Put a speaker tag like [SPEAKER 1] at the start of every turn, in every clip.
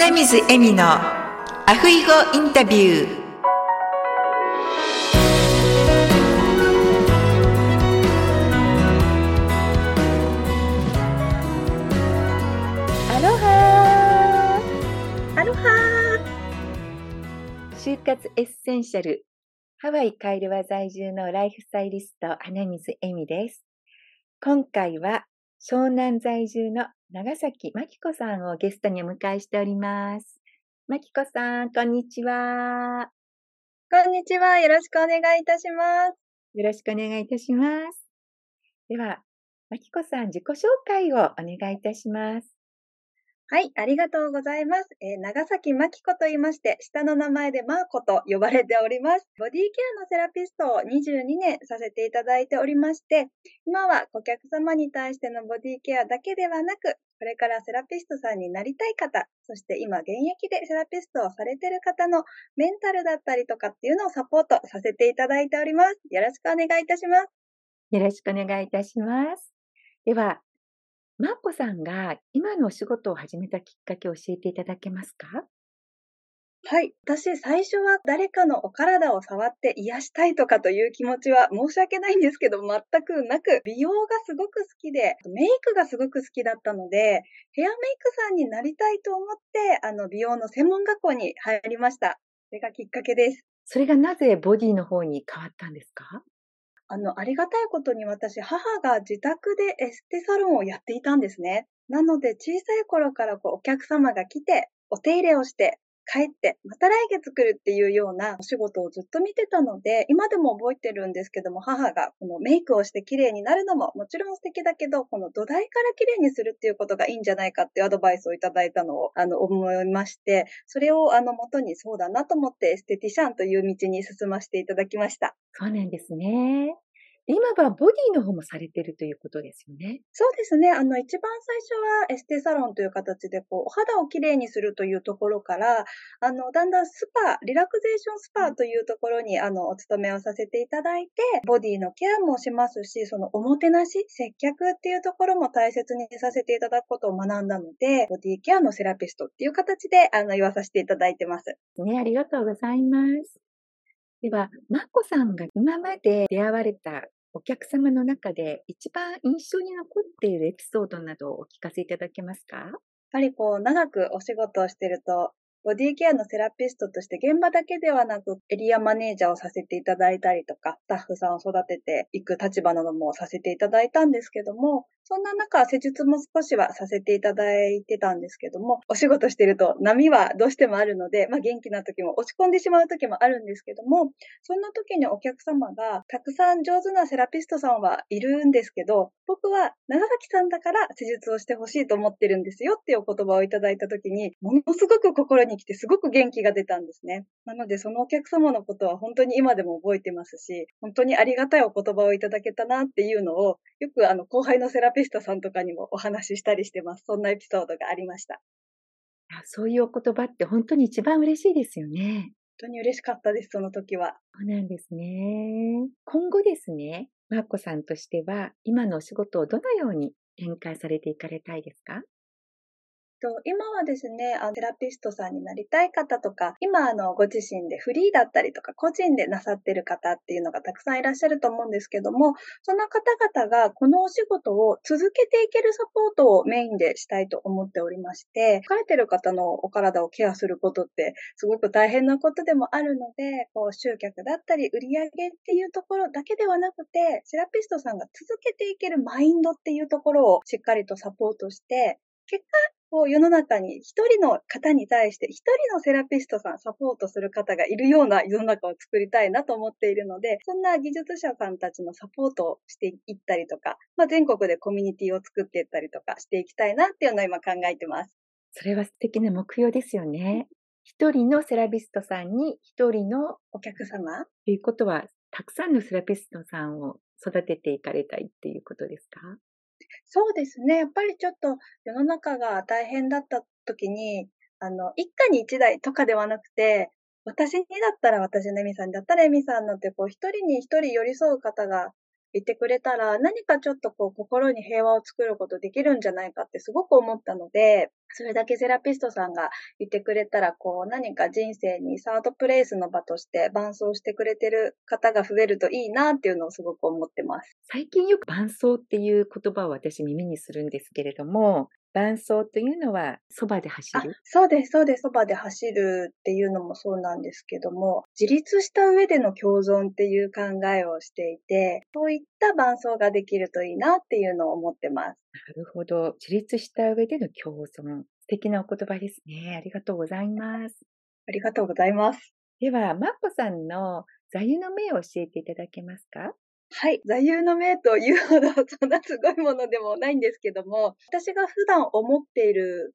[SPEAKER 1] 花水恵美のアフイゴインタビュー。アロハ
[SPEAKER 2] アロハ
[SPEAKER 1] 就活エッセンシャル。ハワイカイルワ在住のライフスタイリスト花水恵美です。今回は湘南在住の長崎真紀子さんをゲストにお迎えしております。真紀子さん、こんにちは。
[SPEAKER 2] こんにちは。よろしくお願いいたします。
[SPEAKER 1] よろしくお願いいたします。では、真紀子さん、自己紹介をお願いいたします。
[SPEAKER 2] はい、ありがとうございます。えー、長崎真紀子と言いまして、下の名前でマーコと呼ばれております。ボディケアのセラピストを22年させていただいておりまして、今は顧客様に対してのボディケアだけではなく、これからセラピストさんになりたい方、そして今現役でセラピストをされてる方のメンタルだったりとかっていうのをサポートさせていただいております。よろしくお願いいたします。
[SPEAKER 1] よろしくお願いいたします。では、マーコさんが今のお仕事を始めたきっかけを教えていただけますか？
[SPEAKER 2] はい。私、最初は誰かのお体を触って癒したいとかという気持ちは申し訳ないんですけど、全くなく、美容がすごく好きで、メイクがすごく好きだったので、ヘアメイクさんになりたいと思って、あの、美容の専門学校に入りました。それがきっかけです。
[SPEAKER 1] それがなぜボディの方に変わったんですか？
[SPEAKER 2] あの、ありがたいことに私、母が自宅でエステサロンをやっていたんですね。なので、小さい頃からこうお客様が来て、お手入れをして、帰って、また来月来るっていうようなお仕事をずっと見てたので、今でも覚えてるんですけども、母がこのメイクをして綺麗になるのももちろん素敵だけど、この土台から綺麗にするっていうことがいいんじゃないかっていうアドバイスをいただいたのを、あの、思いまして、それをあの、元にそうだなと思って、エステティシャンという道に進ませていただきました。
[SPEAKER 1] そうなんですね。今はボディの方もされてるということですよね。
[SPEAKER 2] そうですね。あの、一番最初はエステサロンという形で、こう、お肌をきれいにするというところから、あの、だんだんスパ、リラクゼーションスパというところに、あの、お勤めをさせていただいて、ボディのケアもしますし、そのおもてなし、接客っていうところも大切にさせていただくことを学んだので、ボディケアのセラピストっていう形で、あの、言わさせていただいてます。
[SPEAKER 1] ね、ありがとうございます。では、マッコさんが今まで出会われたお客様の中で一番印象に残っているエピソードなどをお聞かせいただけますか？や
[SPEAKER 2] はりこう、長くお仕事をしてると、ボディケアのセラピストとして現場だけではなく、エリアマネージャーをさせていただいたりとか、スタッフさんを育てていく立場などもさせていただいたんですけども、そんな中、施術も少しはさせていただいてたんですけども、お仕事してると波はどうしてもあるので、まあ元気な時も落ち込んでしまう時もあるんですけども、そんな時にお客様がたくさん上手なセラピストさんはいるんですけど、僕は長崎さんだから施術をしてほしいと思ってるんですよっていうお言葉をいただいた時に、ものすごく心に来てすごく元気が出たんですね。なのでそのお客様のことは本当に今でも覚えてますし、本当にありがたいお言葉をいただけたなっていうのを、よくあの後輩のセラピストさんとかにもお話ししたりしてます。そんなエピソードがありました。
[SPEAKER 1] そういうお言葉って本当に一番嬉しいですよね。
[SPEAKER 2] 本当に嬉しかったです、その時は。
[SPEAKER 1] そうなんですね。今後ですね、マーコさんとしては、今のお仕事をどのように展開されていかれたいですか？
[SPEAKER 2] 今はですね、あの、セラピストさんになりたい方とか、今、あの、ご自身でフリーだったりとか、個人でなさってる方っていうのがたくさんいらっしゃると思うんですけども、その方々がこのお仕事を続けていけるサポートをメインでしたいと思っておりまして、疲れてる方のお体をケアすることってすごく大変なことでもあるので、こう、集客だったり売り上げっていうところだけではなくて、セラピストさんが続けていけるマインドっていうところをしっかりとサポートして、結果、こう世の中に一人の方に対して一人のセラピストさん、サポートする方がいるような世の中を作りたいなと思っているので、そんな技術者さんたちのサポートをしていったりとか、まあ、全国でコミュニティを作っていったりとかしていきたいなっていうのを今考えてます。
[SPEAKER 1] それは素敵な目標ですよね。一人のセラピストさんに一人のお客様？ということは、たくさんのセラピストさんを育てていかれたいっていうことですか？
[SPEAKER 2] そうですね。やっぱりちょっと世の中が大変だった時に、あの、一家に一台とかではなくて、私にだったら私のエミさんだったらエミさんのって、こう、一人に一人寄り添う方が言ってくれたら、何かちょっとこう心に平和を作ることできるんじゃないかってすごく思ったので、それだけセラピストさんが言ってくれたら、こう何か人生にサードプレイスの場として伴奏してくれてる方が増えるといいなっていうのをすごく思ってます。
[SPEAKER 1] 最近よく伴奏っていう言葉を私耳にするんですけれども、伴走というのは、そばで走る？
[SPEAKER 2] そうです、そうです。そばで走るっていうのもそうなんですけども、自立した上での共存っていう考えをしていて、そういった伴走ができるといいなっていうのを思ってます。
[SPEAKER 1] なるほど。自立した上での共存。素敵なお言葉ですね。ありがとうございます。
[SPEAKER 2] ありがとうございます。
[SPEAKER 1] では、まこさんの座右の銘を教えていただけますか？
[SPEAKER 2] はい。座右の銘というほど、そんなすごいものでもないんですけども、私が普段思っている、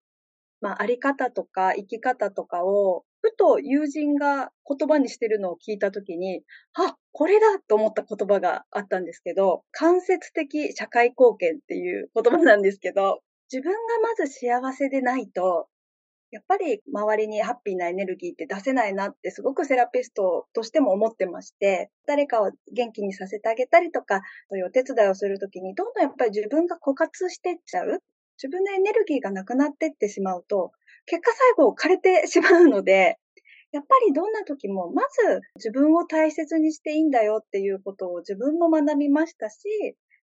[SPEAKER 2] まあ、あり方とか生き方とかを、ふと友人が言葉にしてるのを聞いたときに、あ、これだと思った言葉があったんですけど、間接的社会貢献っていう言葉なんですけど、自分がまず幸せでないと、やっぱり周りにハッピーなエネルギーって出せないなってすごくセラピストとしても思ってまして、誰かを元気にさせてあげたりとか、そういうお手伝いをするときに、どんどんやっぱり自分が枯渇してっちゃう。自分のエネルギーがなくなってってしまうと、結果最後枯れてしまうので、やっぱりどんな時も、まず自分を大切にしていいんだよっていうことを自分も学びましたし、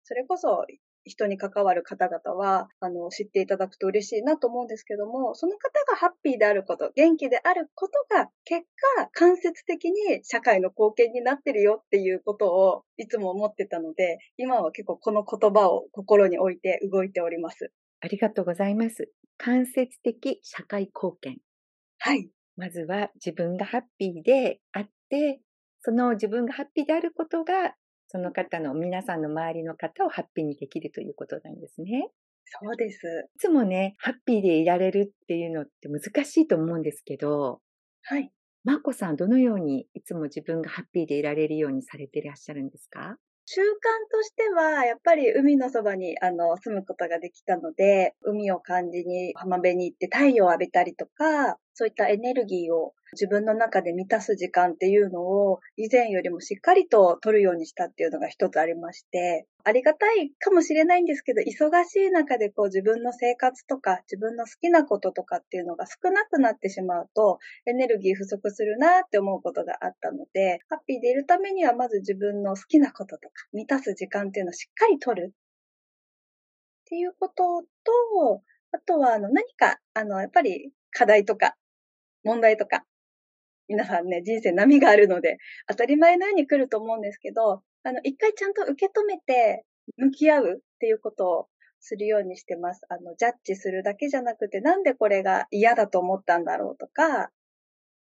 [SPEAKER 2] それこそ人に関わる方々は、あの、知っていただくと嬉しいなと思うんですけども、その方がハッピーであること、元気であることが、結果、間接的に社会の貢献になってるよっていうことをいつも思ってたので、今は結構この言葉を心に置いて動いております。
[SPEAKER 1] ありがとうございます。間接的社会貢献。
[SPEAKER 2] はい。
[SPEAKER 1] まずは自分がハッピーであって、その自分がハッピーであることがその方の皆さんの周りの方をハッピーにできるということなんですね。
[SPEAKER 2] そうです。
[SPEAKER 1] いつもね、ハッピーでいられるっていうのって難しいと思うんですけど、
[SPEAKER 2] はい。
[SPEAKER 1] マコさん、どのようにいつも自分がハッピーでいられるようにされていらっしゃるんですか？
[SPEAKER 2] 習慣としては、やっぱり海のそばにあの住むことができたので、海を感じに浜辺に行って太陽を浴びたりとか、そういったエネルギーを自分の中で満たす時間っていうのを以前よりもしっかりと取るようにしたっていうのが一つありまして、ありがたいかもしれないんですけど、忙しい中でこう自分の生活とか自分の好きなこととかっていうのが少なくなってしまうと、エネルギー不足するなって思うことがあったので、ハッピーでいるためにはまず自分の好きなこととか満たす時間っていうのをしっかり取るっていうことと、あとは、あの、何か、あの、やっぱり課題とか、問題とか、皆さんね、人生波があるので、当たり前のように来ると思うんですけど、あの、一回ちゃんと受け止めて、向き合うっていうことをするようにしてます。あの、ジャッジするだけじゃなくて、なんでこれが嫌だと思ったんだろうとか、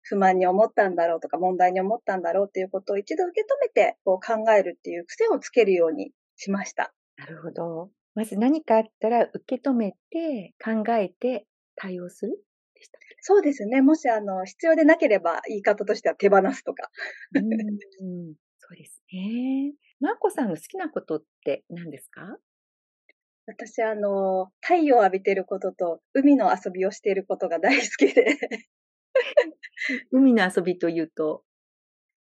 [SPEAKER 2] 不満に思ったんだろうとか、問題に思ったんだろうっていうことを一度受け止めて、こう考えるっていう癖をつけるようにしました。
[SPEAKER 1] なるほど。まず何かあったら受け止めて、考えて対応する
[SPEAKER 2] そうですね。もし、あの、必要でなければ、言い方としては手放すとか。
[SPEAKER 1] うん、そうですね。マーコさんの好きなことって何ですか？
[SPEAKER 2] 私、あの、太陽を浴びてることと、海の遊びをしていることが大好きで
[SPEAKER 1] 海の遊びというと？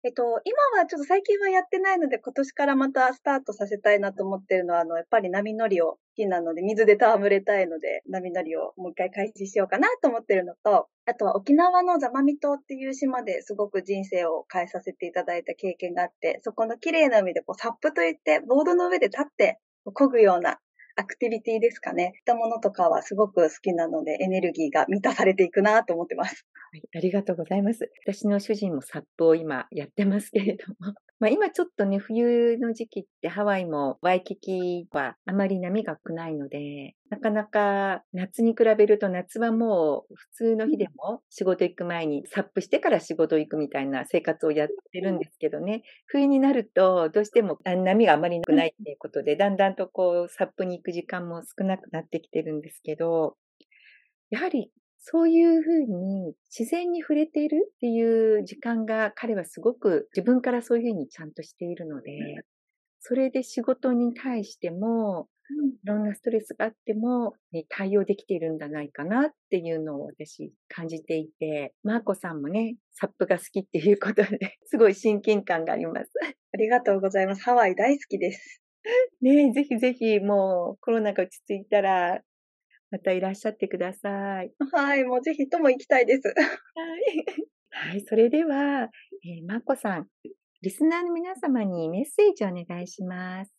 [SPEAKER 2] えっと、今はちょっと最近はやってないので、今年からまたスタートさせたいなと思ってるのは、あの、やっぱり波乗りを好きなので、水で戯れたいので、波乗りをもう一回開始しようかなと思ってるのと、あとは沖縄の座間味島っていう島ですごく人生を変えさせていただいた経験があって、そこの綺麗な海でこうサップといって、ボードの上で立って漕ぐようなアクティビティですかね。ったものとかはすごく好きなので、エネルギーが満たされていくなと思ってます。
[SPEAKER 1] はい、ありがとうございます。私の主人もサップを今やってますけれども、まあ、今ちょっとね、冬の時期ってハワイもワイキキはあまり波が少ないので、なかなか夏に比べると夏はもう普通の日でも仕事行く前にサップしてから仕事行くみたいな生活をやってるんですけどね、冬になるとどうしても波があまりなくないっていうことで、だんだんとこうサップに行く時間も少なくなってきてるんですけど、やはりそういうふうに自然に触れているっていう時間が彼はすごく自分からそういうふうにちゃんとしているので、それで仕事に対してもいろんなストレスがあっても、ね、対応できているんじゃないかなっていうのを私感じていて、マーコさんもね、サップが好きっていうことで、すごい親近感があります。
[SPEAKER 2] ありがとうございます。ハワイ大好きです。
[SPEAKER 1] ねぜひぜひもうコロナが落ち着いたら、またいらっしゃってください。
[SPEAKER 2] はい、もうぜひとも行きたいです。はい。
[SPEAKER 1] はい、それでは、えー、マコさん、リスナーの皆様にメッセージをお願いします。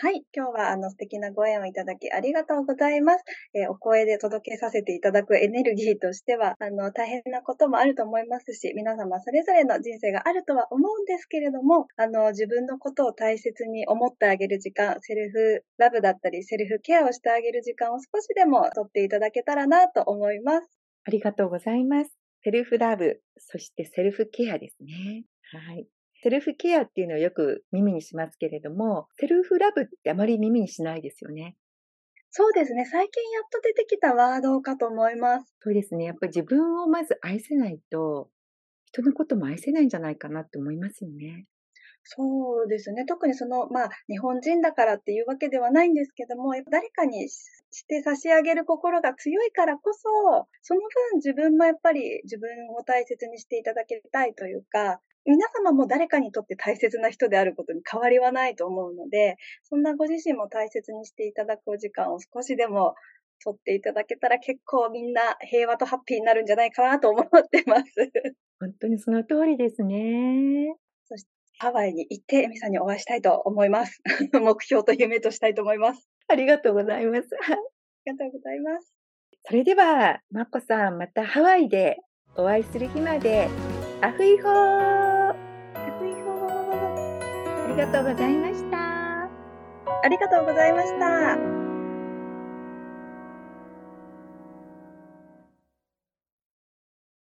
[SPEAKER 2] はい。今日はあの素敵なご縁をいただきありがとうございます。えー、お声で届けさせていただくエネルギーとしては、あの、大変なこともあると思いますし、皆様それぞれの人生があるとは思うんですけれども、あの、自分のことを大切に思ってあげる時間、セルフラブだったり、セルフケアをしてあげる時間を少しでもとっていただけたらなと思います。
[SPEAKER 1] ありがとうございます。セルフラブ、そしてセルフケアですね。はい。セルフケアっていうのをよく耳にしますけれども、セルフラブってあまり耳にしないですよね。
[SPEAKER 2] そうですね。最近やっと出てきたワードかと思います。
[SPEAKER 1] そうですね。やっぱり自分をまず愛せないと、人のことも愛せないんじゃないかなって思いますよね。
[SPEAKER 2] そうですね。特にその、まあ、日本人だからっていうわけではないんですけども、誰かにして差し上げる心が強いからこそ、その分自分もやっぱり自分を大切にしていただきたいというか、皆様も誰かにとって大切な人であることに変わりはないと思うので、そんなご自身も大切にしていただくお時間を少しでも取っていただけたら結構みんな平和とハッピーになるんじゃないかなと思ってます。
[SPEAKER 1] 本当にその通りですね。
[SPEAKER 2] そしてハワイに行ってエミさんにお会いしたいと思います。目標と夢としたいと思います。
[SPEAKER 1] ありがとうございます。
[SPEAKER 2] ありがとうございます。
[SPEAKER 1] それでは、まこさん、またハワイでお会いする日まで、アフイホーありがとうございました。
[SPEAKER 2] ありがとうございました。